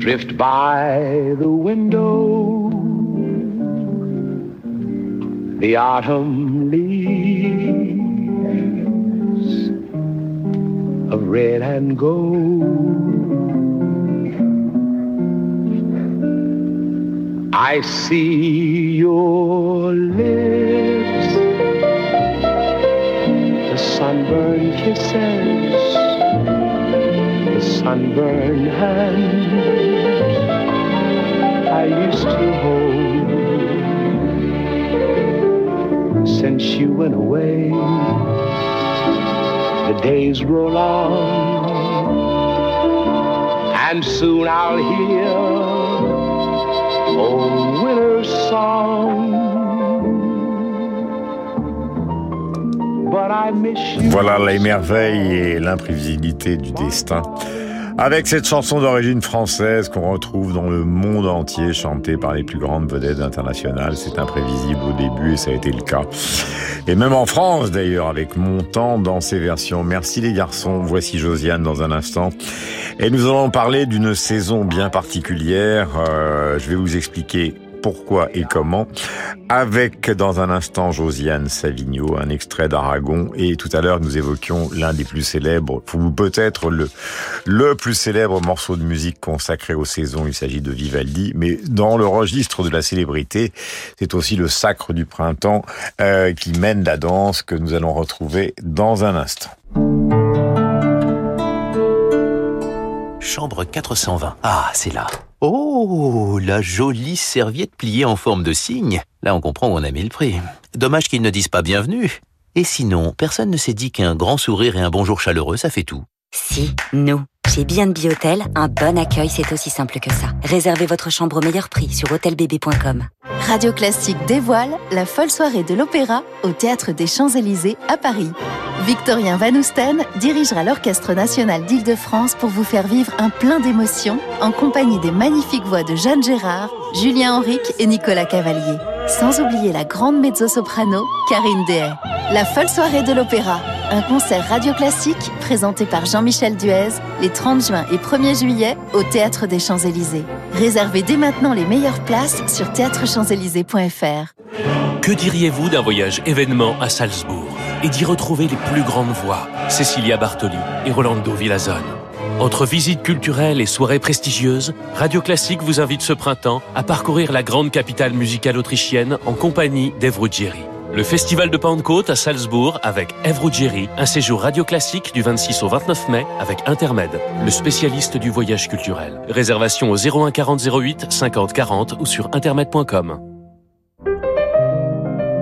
drift by the window. The autumn leaves of red and gold. I see your lips, the sunburned kisses, the sunburned hands. I used to hold. Since you went away, the days roll on, and soon I'll hear old winter's song. But I miss you. Voilà les merveilles et l'imprévisibilité du destin. Avec cette chanson d'origine française qu'on retrouve dans le monde entier, chantée par les plus grandes vedettes internationales, c'est imprévisible au début et ça a été le cas. Et même en France d'ailleurs, avec Montant dans ses versions. Merci les garçons, voici Josiane dans un instant. Et nous allons parler d'une saison bien particulière. Euh, je vais vous expliquer pourquoi et comment, avec dans un instant Josiane Savigno, un extrait d'Aragon, et tout à l'heure nous évoquions l'un des plus célèbres, ou peut-être le, le plus célèbre morceau de musique consacré aux saisons, il s'agit de Vivaldi, mais dans le registre de la célébrité, c'est aussi le sacre du printemps euh, qui mène la danse que nous allons retrouver dans un instant. Chambre 420. Ah, c'est là. Oh, la jolie serviette pliée en forme de cygne. Là, on comprend où on a mis le prix. Dommage qu'ils ne disent pas bienvenue. Et sinon, personne ne s'est dit qu'un grand sourire et un bonjour chaleureux, ça fait tout. Si, nous. Chez B&B Hôtel, un bon accueil, c'est aussi simple que ça. Réservez votre chambre au meilleur prix sur hôtelbb.com. Radio Classique dévoile la folle soirée de l'opéra au Théâtre des Champs-Élysées à Paris. Victorien Van Oesten dirigera l'Orchestre national d'Île-de-France pour vous faire vivre un plein d'émotions en compagnie des magnifiques voix de Jeanne Gérard, Julien Henrique et Nicolas Cavalier. Sans oublier la grande mezzo-soprano Karine Dehay. La folle soirée de l'opéra, un concert radio classique présenté par Jean-Michel Duez 30 juin et 1er juillet au Théâtre des Champs-Élysées. Réservez dès maintenant les meilleures places sur théâtrechamps-élysées.fr. Que diriez-vous d'un voyage événement à Salzbourg et d'y retrouver les plus grandes voix, Cecilia Bartoli et Rolando Villazone? Entre visites culturelles et soirées prestigieuses, Radio Classique vous invite ce printemps à parcourir la grande capitale musicale autrichienne en compagnie d'Eve Ruggieri. Le festival de Pentecôte à Salzbourg avec Eve Ruggieri, un séjour radio classique du 26 au 29 mai avec Intermed, le spécialiste du voyage culturel. Réservation au 01 40 08 50 40 ou sur intermed.com.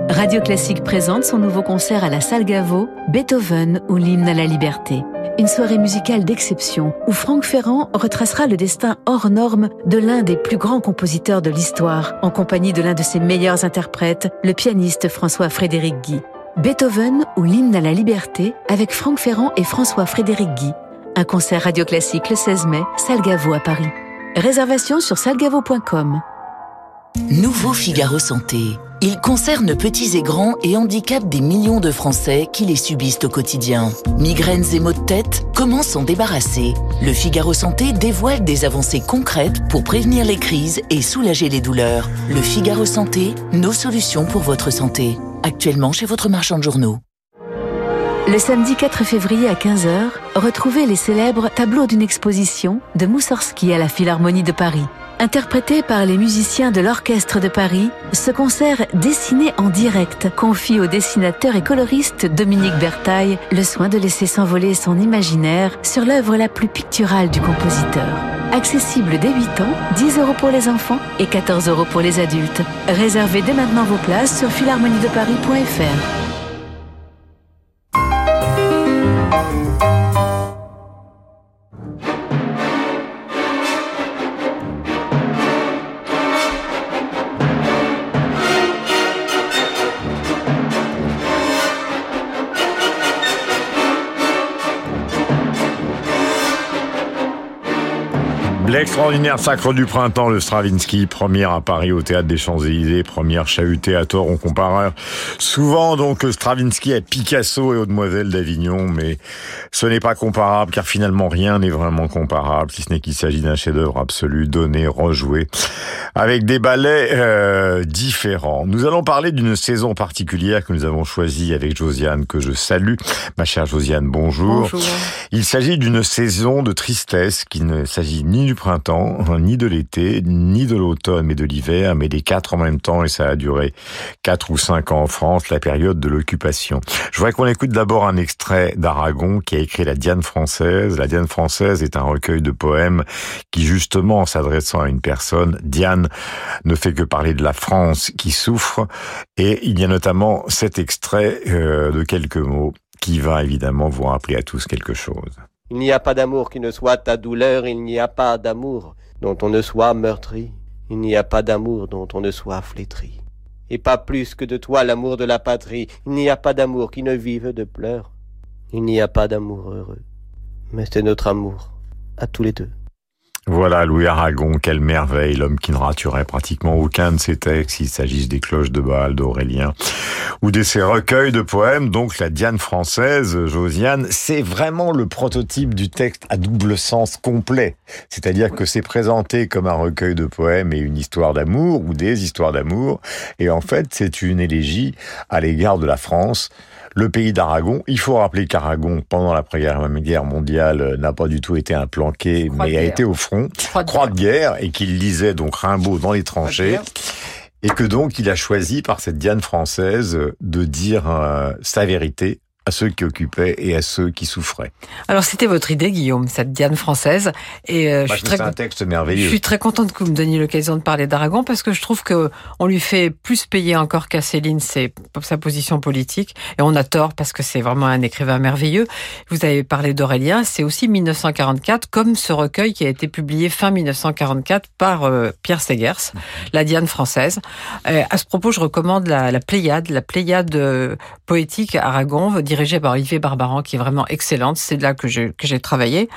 Radio Classique présente son nouveau concert à la Salle Gaveau, Beethoven ou l'hymne à la liberté. Une soirée musicale d'exception où Franck Ferrand retracera le destin hors norme de l'un des plus grands compositeurs de l'histoire, en compagnie de l'un de ses meilleurs interprètes, le pianiste François-Frédéric Guy. Beethoven ou l'hymne à la liberté avec Franck Ferrand et François-Frédéric Guy. Un concert radio classique le 16 mai, Salle Gaveau à Paris. Réservation sur salgavo.com. Nouveau Figaro Santé. Il concerne petits et grands et handicape des millions de Français qui les subissent au quotidien. Migraines et maux de tête, comment s'en débarrasser Le Figaro Santé dévoile des avancées concrètes pour prévenir les crises et soulager les douleurs. Le Figaro Santé, nos solutions pour votre santé. Actuellement chez votre marchand de journaux. Le samedi 4 février à 15h, retrouvez les célèbres tableaux d'une exposition de Moussorski à la Philharmonie de Paris. Interprété par les musiciens de l'Orchestre de Paris, ce concert dessiné en direct confie au dessinateur et coloriste Dominique Bertaille le soin de laisser s'envoler son imaginaire sur l'œuvre la plus picturale du compositeur. Accessible dès 8 ans, 10 euros pour les enfants et 14 euros pour les adultes. Réservez dès maintenant vos places sur philharmoniedeparis.fr. L'extraordinaire sacre du printemps, le Stravinsky, première à Paris au théâtre des Champs-Élysées, première chahutée à tort, on compare souvent donc Stravinsky à Picasso et aux Demoiselles d'Avignon, mais ce n'est pas comparable car finalement rien n'est vraiment comparable, si ce n'est qu'il s'agit d'un chef-d'œuvre absolu, donné, rejoué, avec des ballets euh, différents. Nous allons parler d'une saison particulière que nous avons choisie avec Josiane, que je salue. Ma chère Josiane, bonjour. Bonjour. Il s'agit d'une saison de tristesse qui ne s'agit ni du printemps, ni de l'été, ni de l'automne, mais de l'hiver, mais des quatre en même temps, et ça a duré quatre ou cinq ans en France, la période de l'occupation. Je voudrais qu'on écoute d'abord un extrait d'Aragon qui a écrit La Diane française. La Diane française est un recueil de poèmes qui, justement, en s'adressant à une personne, Diane ne fait que parler de la France qui souffre, et il y a notamment cet extrait euh, de quelques mots qui va évidemment vous rappeler à tous quelque chose. Il n'y a pas d'amour qui ne soit ta douleur, il n'y a pas d'amour dont on ne soit meurtri, il n'y a pas d'amour dont on ne soit flétri. Et pas plus que de toi l'amour de la patrie, il n'y a pas d'amour qui ne vive de pleurs, il n'y a pas d'amour heureux, mais c'est notre amour, à tous les deux. Voilà, Louis Aragon, quelle merveille, l'homme qui ne raturait pratiquement aucun de ses textes, qu'il s'agisse des cloches de Bâle, d'Aurélien, ou de ses recueils de poèmes, donc la Diane française, Josiane, c'est vraiment le prototype du texte à double sens complet. C'est-à-dire que c'est présenté comme un recueil de poèmes et une histoire d'amour, ou des histoires d'amour, et en fait, c'est une élégie à l'égard de la France, le pays d'Aragon. Il faut rappeler qu'Aragon, pendant la Première Guerre mondiale, euh, n'a pas du tout été implanqué, mais a été au front, croix de, guerre, et qu'il lisait donc Rimbaud dans les tranchées. Et que donc il a choisi par cette Diane française de dire euh, sa vérité à ceux qui occupaient et à ceux qui souffraient. Alors c'était votre idée, Guillaume, cette Diane française, et euh, je suis très un texte merveilleux. Je suis très contente que vous me donniez l'occasion de parler d'Aragon parce que je trouve que on lui fait plus payer encore qu'à Céline c'est sa position politique, et on a tort parce que c'est vraiment un écrivain merveilleux. Vous avez parlé d'Aurélien, c'est aussi 1944, comme ce recueil qui a été publié fin 1944 par euh, Pierre Segers, la Diane française. Euh, à ce propos, je recommande la, la Pléiade, la Pléiade poétique Aragon dirigée par Olivier Barbaran, qui est vraiment excellente. C'est là que j'ai travaillé.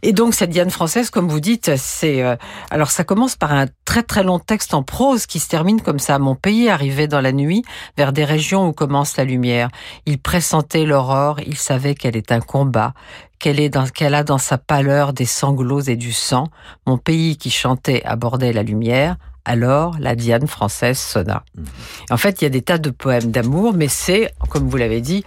Et donc cette Diane française, comme vous dites, c'est euh, alors ça commence par un très très long texte en prose qui se termine comme ça. Mon pays arrivait dans la nuit vers des régions où commence la lumière. Il pressentait l'aurore. Il savait qu'elle est un combat qu'elle est qu'elle a dans sa pâleur des sanglots et du sang. Mon pays qui chantait abordait la lumière alors la Diane française sonna. En fait, il y a des tas de poèmes d'amour, mais c'est, comme vous l'avez dit,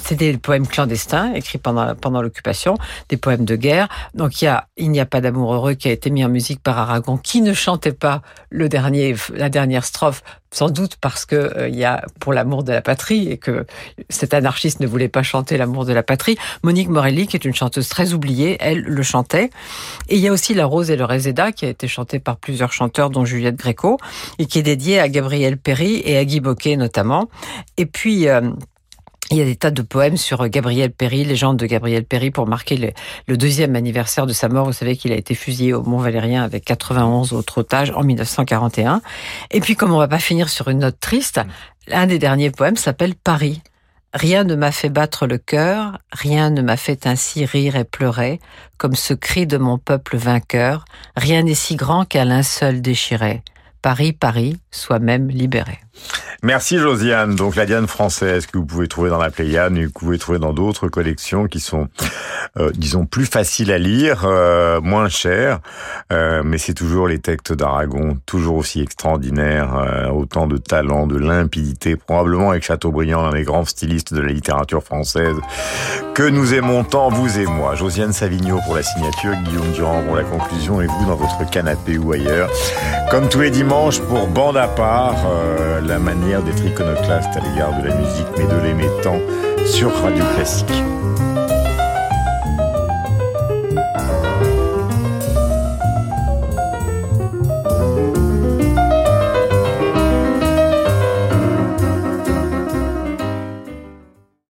c'est des poèmes clandestins écrits pendant, pendant l'occupation, des poèmes de guerre. Donc il y a Il n'y a pas d'amour heureux qui a été mis en musique par Aragon, qui ne chantait pas le dernier, la dernière strophe sans doute parce que euh, il y a pour l'amour de la patrie et que cet anarchiste ne voulait pas chanter l'amour de la patrie. Monique Morelli, qui est une chanteuse très oubliée, elle le chantait. Et il y a aussi La Rose et le Réséda, qui a été chanté par plusieurs chanteurs, dont Juliette Gréco, et qui est dédiée à Gabriel Péry et à Guy Boquet notamment. Et puis euh, il y a des tas de poèmes sur Gabriel Péry, légende de Gabriel Péry, pour marquer le, deuxième anniversaire de sa mort. Vous savez qu'il a été fusillé au Mont-Valérien avec 91 autres otages en 1941. Et puis, comme on va pas finir sur une note triste, un des derniers poèmes s'appelle Paris. Rien ne m'a fait battre le cœur, rien ne m'a fait ainsi rire et pleurer, comme ce cri de mon peuple vainqueur, rien n'est si grand qu'à l'un seul déchiré. Paris, Paris, soit même libéré. Merci Josiane. Donc la Diane française que vous pouvez trouver dans la Pléiade que vous pouvez trouver dans d'autres collections qui sont, euh, disons, plus faciles à lire, euh, moins chères, euh, mais c'est toujours les textes d'Aragon, toujours aussi extraordinaires, euh, autant de talent, de limpidité, probablement avec Chateaubriand, l'un des grands stylistes de la littérature française, que nous aimons tant, vous et moi. Josiane Savigno pour la signature, Guillaume Durand pour la conclusion et vous dans votre canapé ou ailleurs. Comme tous les dimanches pour Bande à part, la manière d'être iconoclaste à l'égard de la musique, mais de l'aimer tant sur Radio Classique.